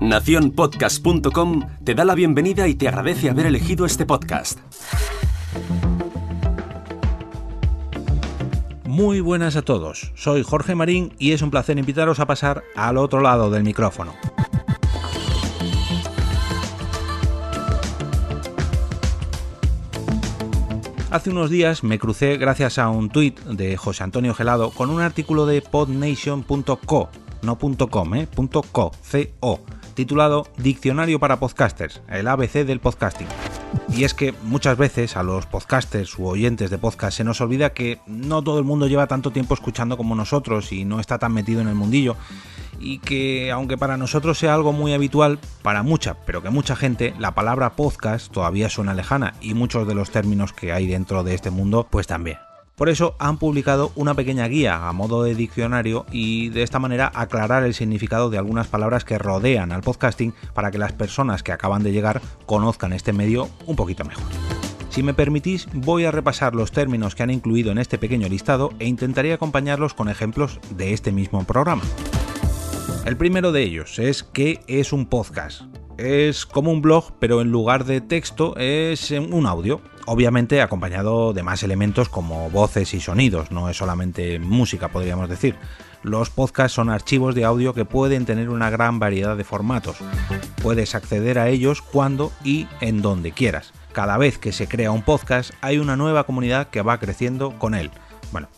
Naciónpodcast.com te da la bienvenida y te agradece haber elegido este podcast. Muy buenas a todos, soy Jorge Marín y es un placer invitaros a pasar al otro lado del micrófono. Hace unos días me crucé gracias a un tuit de José Antonio Gelado con un artículo de podnation.co, no .com, eh, .co, C-O, titulado Diccionario para Podcasters, el ABC del podcasting. Y es que muchas veces a los podcasters u oyentes de podcast se nos olvida que no todo el mundo lleva tanto tiempo escuchando como nosotros y no está tan metido en el mundillo y que aunque para nosotros sea algo muy habitual, para mucha, pero que mucha gente, la palabra podcast todavía suena lejana y muchos de los términos que hay dentro de este mundo pues también. Por eso han publicado una pequeña guía a modo de diccionario y de esta manera aclarar el significado de algunas palabras que rodean al podcasting para que las personas que acaban de llegar conozcan este medio un poquito mejor. Si me permitís, voy a repasar los términos que han incluido en este pequeño listado e intentaré acompañarlos con ejemplos de este mismo programa. El primero de ellos es qué es un podcast. Es como un blog, pero en lugar de texto es un audio, obviamente acompañado de más elementos como voces y sonidos, no es solamente música, podríamos decir. Los podcasts son archivos de audio que pueden tener una gran variedad de formatos. Puedes acceder a ellos cuando y en donde quieras. Cada vez que se crea un podcast hay una nueva comunidad que va creciendo con él. Bueno,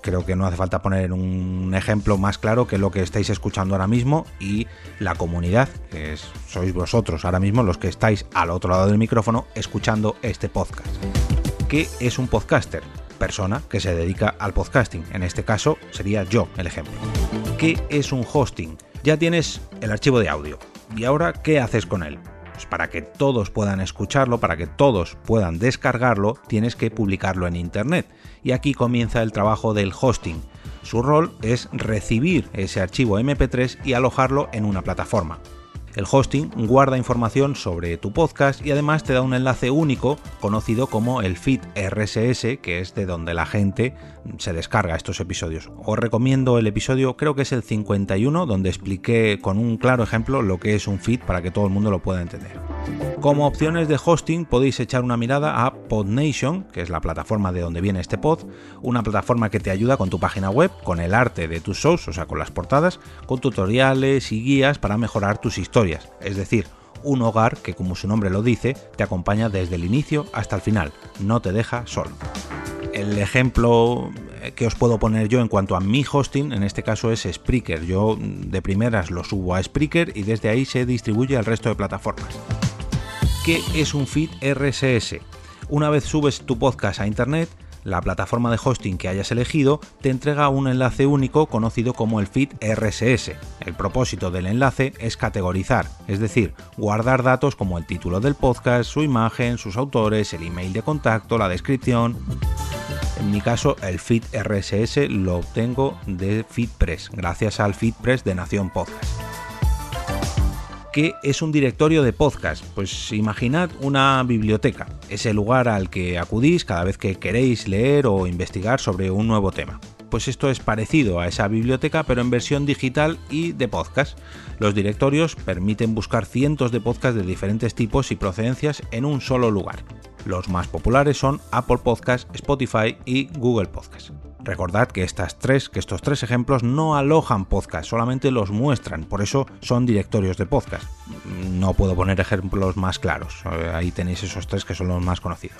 creo que no hace falta poner un ejemplo más claro que lo que estáis escuchando ahora mismo y la comunidad, que sois vosotros ahora mismo los que estáis al otro lado del micrófono escuchando este podcast. ¿Qué es un podcaster? Persona que se dedica al podcasting. En este caso sería yo el ejemplo. ¿Qué es un hosting? Ya tienes el archivo de audio. ¿Y ahora qué haces con él? Pues para que todos puedan escucharlo, para que todos puedan descargarlo, tienes que publicarlo en Internet y aquí comienza el trabajo del hosting. Su rol es recibir ese archivo MP3 y alojarlo en una plataforma. El hosting guarda información sobre tu podcast y además te da un enlace único conocido como el feed RSS, que es de donde la gente se descarga estos episodios. Os recomiendo el episodio, creo que es el 51, donde expliqué con un claro ejemplo lo que es un feed para que todo el mundo lo pueda entender. Como opciones de hosting podéis echar una mirada a PodNation, que es la plataforma de donde viene este pod, una plataforma que te ayuda con tu página web, con el arte de tus shows, o sea, con las portadas, con tutoriales y guías para mejorar tus historias, es decir, un hogar que como su nombre lo dice, te acompaña desde el inicio hasta el final, no te deja solo. El ejemplo que os puedo poner yo en cuanto a mi hosting, en este caso es Spreaker. Yo de primeras lo subo a Spreaker y desde ahí se distribuye al resto de plataformas. ¿Qué es un feed RSS? Una vez subes tu podcast a internet, la plataforma de hosting que hayas elegido te entrega un enlace único conocido como el feed RSS. El propósito del enlace es categorizar, es decir, guardar datos como el título del podcast, su imagen, sus autores, el email de contacto, la descripción. En mi caso, el feed RSS lo obtengo de FeedPress, gracias al FeedPress de Nación Podcast. ¿Qué es un directorio de podcast? Pues imaginad una biblioteca, ese lugar al que acudís cada vez que queréis leer o investigar sobre un nuevo tema. Pues esto es parecido a esa biblioteca pero en versión digital y de podcast. Los directorios permiten buscar cientos de podcasts de diferentes tipos y procedencias en un solo lugar. Los más populares son Apple Podcasts, Spotify y Google Podcasts. Recordad que estas tres, que estos tres ejemplos no alojan podcast, solamente los muestran, por eso son directorios de podcast. No puedo poner ejemplos más claros, eh, ahí tenéis esos tres que son los más conocidos.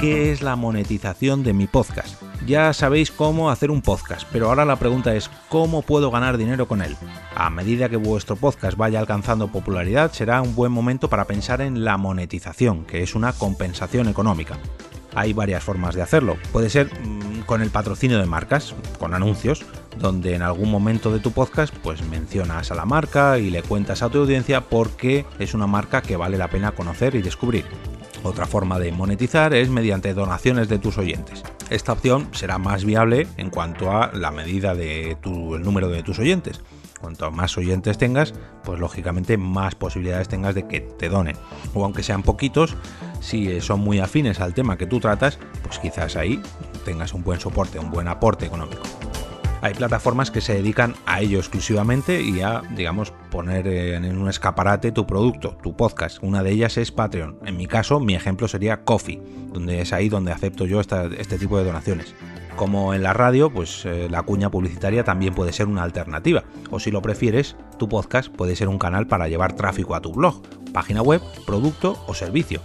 ¿Qué es la monetización de mi podcast? Ya sabéis cómo hacer un podcast, pero ahora la pregunta es ¿cómo puedo ganar dinero con él? A medida que vuestro podcast vaya alcanzando popularidad, será un buen momento para pensar en la monetización, que es una compensación económica. Hay varias formas de hacerlo. Puede ser mm, con el patrocinio de marcas, con anuncios, donde en algún momento de tu podcast pues mencionas a la marca y le cuentas a tu audiencia por qué es una marca que vale la pena conocer y descubrir. Otra forma de monetizar es mediante donaciones de tus oyentes. Esta opción será más viable en cuanto a la medida de tu, número de tus oyentes. Cuanto más oyentes tengas, pues lógicamente más posibilidades tengas de que te donen. O aunque sean poquitos, si son muy afines al tema que tú tratas, pues quizás ahí tengas un buen soporte, un buen aporte económico. Hay plataformas que se dedican a ello exclusivamente y a, digamos, poner en un escaparate tu producto, tu podcast. Una de ellas es Patreon. En mi caso, mi ejemplo sería Coffee, donde es ahí donde acepto yo este tipo de donaciones. Como en la radio, pues eh, la cuña publicitaria también puede ser una alternativa. O si lo prefieres, tu podcast puede ser un canal para llevar tráfico a tu blog, página web, producto o servicio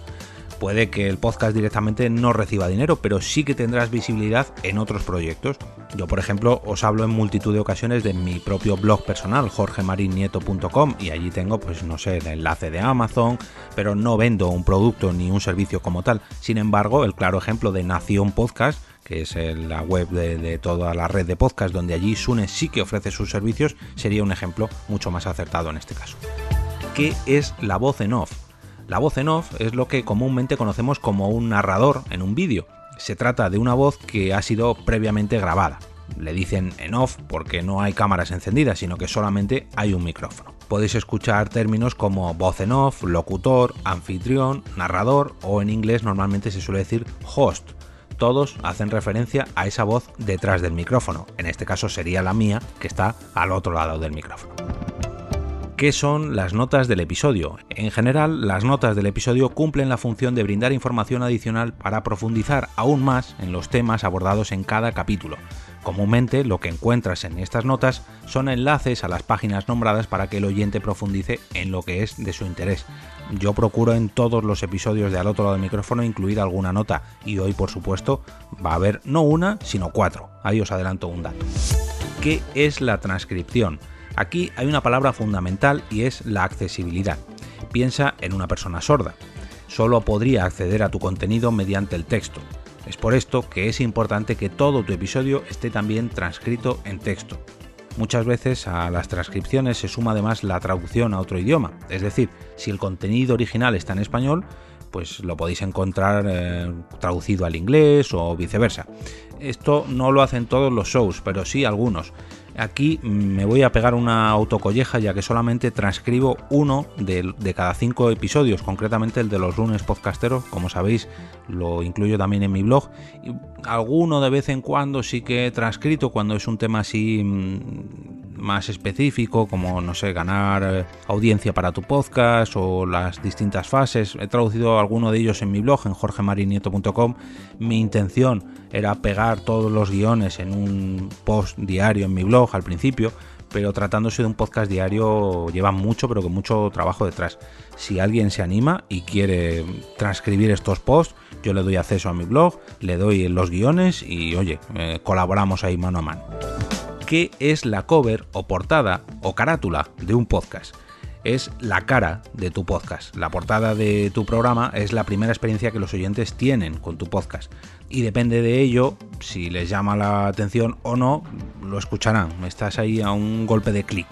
puede que el podcast directamente no reciba dinero, pero sí que tendrás visibilidad en otros proyectos. Yo, por ejemplo, os hablo en multitud de ocasiones de mi propio blog personal, jorgemarinieto.com, y allí tengo, pues no sé, el enlace de Amazon, pero no vendo un producto ni un servicio como tal. Sin embargo, el claro ejemplo de Nación Podcast, que es la web de, toda la red de podcast, donde allí Sune sí que ofrece sus servicios, sería un ejemplo mucho más acertado en este caso. ¿Qué es la voz en off? La voz en off es lo que comúnmente conocemos como un narrador en un vídeo. Se trata de una voz que ha sido previamente grabada. Le dicen en off porque no hay cámaras encendidas, sino que solamente hay un micrófono. Podéis escuchar términos como voz en off, locutor, anfitrión, narrador o en inglés normalmente se suele decir host. Todos hacen referencia a esa voz detrás del micrófono. En este caso sería la mía que está al otro lado del micrófono. ¿Qué son las notas del episodio? En general, las notas del episodio cumplen la función de brindar información adicional para profundizar aún más en los temas abordados en cada capítulo. Comúnmente lo que encuentras en estas notas son enlaces a las páginas nombradas para que el oyente profundice en lo que es de su interés. Yo procuro en todos los episodios de al otro lado del micrófono incluir alguna nota y hoy por supuesto va a haber no una sino cuatro. Ahí os adelanto un dato. ¿Qué es la transcripción? Aquí hay una palabra fundamental y es la accesibilidad. Piensa en una persona sorda. Solo podría acceder a tu contenido mediante el texto. Es por esto que es importante que todo tu episodio esté también transcrito en texto. Muchas veces a las transcripciones se suma además la traducción a otro idioma, es decir, si el contenido original está en español, pues lo podéis encontrar eh, traducido al inglés o viceversa. Esto no lo hacen todos los shows, pero sí algunos. Aquí me voy a pegar una autocolleja ya que solamente transcribo uno de, cada cinco episodios, concretamente el de los lunes podcasteros, como sabéis lo incluyo también en mi blog. Alguno de vez en cuando sí que he transcrito cuando es un tema así mm, más específico, como no sé, ganar eh, audiencia para tu podcast o las distintas fases. He traducido alguno de ellos en mi blog, en jorgemarinieto.com. Mi intención era pegar todos los guiones en un post diario en mi blog al principio, pero tratándose de un podcast diario lleva mucho, pero con mucho trabajo detrás. Si alguien se anima y quiere transcribir estos posts, yo le doy acceso a mi blog, le doy los guiones y oye, eh, colaboramos ahí mano a mano. ¿Qué es la cover o portada o carátula de un podcast? Es la cara de tu podcast. La portada de tu programa es la primera experiencia que los oyentes tienen con tu podcast. Y depende de ello, si les llama la atención o no, lo escucharán. Estás ahí a un golpe de clic.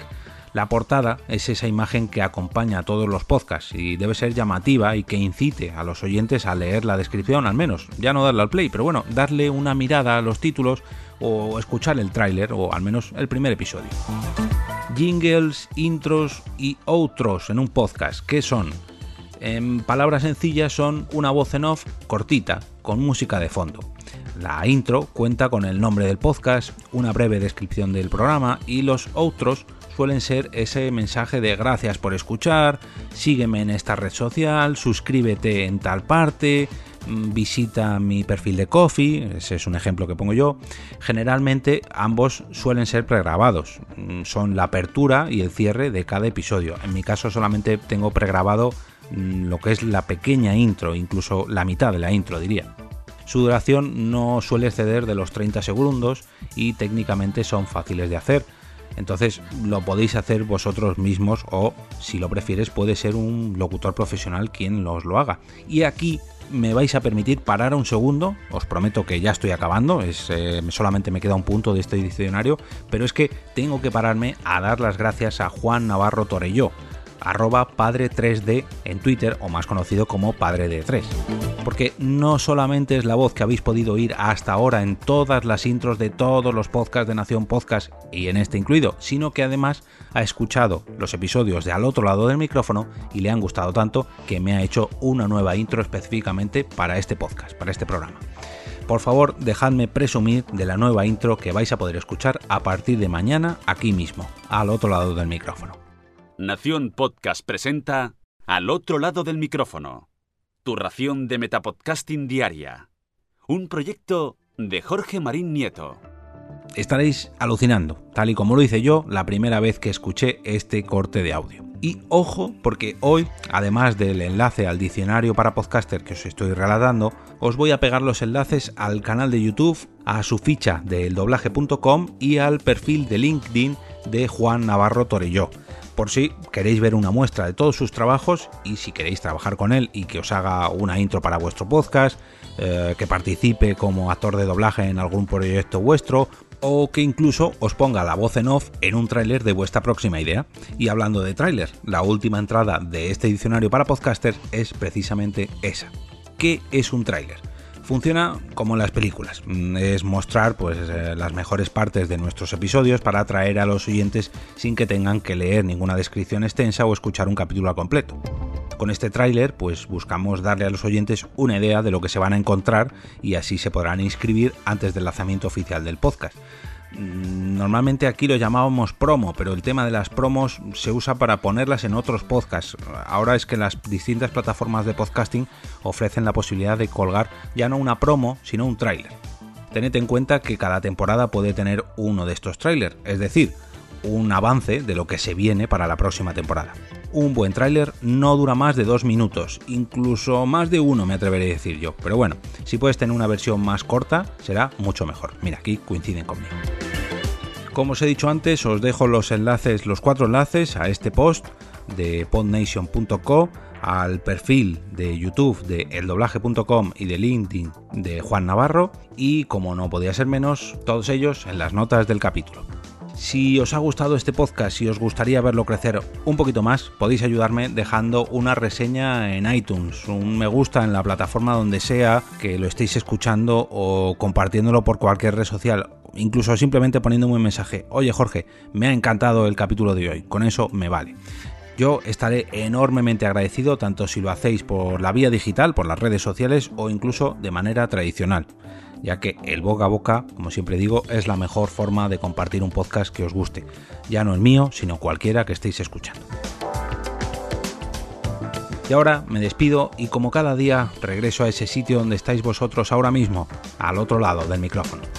La portada es esa imagen que acompaña a todos los podcasts y debe ser llamativa y que incite a los oyentes a leer la descripción al menos, ya no darle al play, pero bueno, darle una mirada a los títulos o escuchar el tráiler o al menos el primer episodio. Jingles, intros y outros en un podcast, ¿qué son? En palabras sencillas son una voz en off cortita, con música de fondo. La intro cuenta con el nombre del podcast, una breve descripción del programa y los outros suelen ser ese mensaje de gracias por escuchar, sígueme en esta red social, suscríbete en tal parte, mm, visita mi perfil de Coffee, ese es un ejemplo que pongo yo. Generalmente ambos suelen ser pregrabados, mm, son la apertura y el cierre de cada episodio. En mi caso solamente tengo pregrabado mm, lo que es la pequeña intro, incluso la mitad de la intro diría. Su duración no suele exceder de los 30 segundos y técnicamente son fáciles de hacer entonces lo podéis hacer vosotros mismos o si lo prefieres puede ser un locutor profesional quien os lo haga. Y aquí me vais a permitir parar un segundo, os prometo que ya estoy acabando, es, eh, solamente me queda un punto de este diccionario, pero es que tengo que pararme a dar las gracias a Juan Navarro Torelló. Arroba padre3d en Twitter o más conocido como padre de 3. Porque no solamente es la voz que habéis podido oír hasta ahora en todas las intros de todos los podcasts de Nación Podcast y en este incluido, sino que además ha escuchado los episodios de al otro lado del micrófono y le han gustado tanto que me ha hecho una nueva intro específicamente para este podcast, para este programa. Por favor, dejadme presumir de la nueva intro que vais a poder escuchar a partir de mañana aquí mismo, al otro lado del micrófono. Nación Podcast presenta Al otro lado del micrófono. Tu ración de Metapodcasting Diaria. Un proyecto de Jorge Marín Nieto. Estaréis alucinando, tal y como lo hice yo la primera vez que escuché este corte de audio. Y ojo, porque hoy, además del enlace al diccionario para podcaster que os estoy relatando, os voy a pegar los enlaces al canal de YouTube, a su ficha del doblaje.com y al perfil de LinkedIn de Juan Navarro Torelló. Por si queréis ver una muestra de todos sus trabajos y si queréis trabajar con él y que os haga una intro para vuestro podcast, eh, que participe como actor de doblaje en algún proyecto vuestro o que incluso os ponga la voz en off en un tráiler de vuestra próxima idea. Y hablando de tráiler, la última entrada de este diccionario para podcasters es precisamente esa. ¿Qué es un tráiler? Funciona como en las películas, mm, es mostrar pues eh, las mejores partes de nuestros episodios para atraer a los oyentes sin que tengan que leer ninguna descripción extensa o escuchar un capítulo completo. Con este tráiler pues buscamos darle a los oyentes una idea de lo que se van a encontrar y así se podrán inscribir antes del lanzamiento oficial del podcast. Mm, normalmente aquí lo llamábamos promo, pero el tema de las promos se usa para ponerlas en otros podcasts. Ahora es que las distintas plataformas de podcasting ofrecen la posibilidad de colgar ya no una promo, sino un tráiler. Tened en cuenta que cada temporada puede tener uno de estos trailers, es decir, un avance de lo que se viene para la próxima temporada. Un buen tráiler no dura más de dos minutos, incluso más de uno me atreveré a decir yo, pero bueno, si puedes tener una versión más corta será mucho mejor. Mira, aquí coinciden conmigo. Como os he dicho antes, os dejo los enlaces, los cuatro enlaces a este post de podnation.co, al perfil de YouTube de eldoblaje.com y de LinkedIn de Juan Navarro y, como no podía ser menos, todos ellos en las notas del capítulo. Si os ha gustado este podcast y os gustaría verlo crecer un poquito más, podéis ayudarme dejando una reseña en iTunes, un me gusta en la plataforma donde sea que lo estéis escuchando o compartiéndolo por cualquier red social, incluso simplemente poniéndome un mensaje, oye Jorge, me ha encantado el capítulo de hoy, con eso me vale. Yo estaré enormemente agradecido tanto si lo hacéis por la vía digital, por las redes sociales o incluso de manera tradicional ya que el boca a boca, como siempre digo, es la mejor forma de compartir un podcast que os guste, ya no el mío, sino cualquiera que estéis escuchando. Y ahora me despido y como cada día regreso a ese sitio donde estáis vosotros ahora mismo, al otro lado del micrófono.